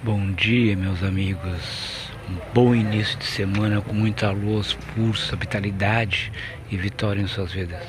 Bom dia, meus amigos. Um bom início de semana com muita luz, força, vitalidade e vitória em suas vidas.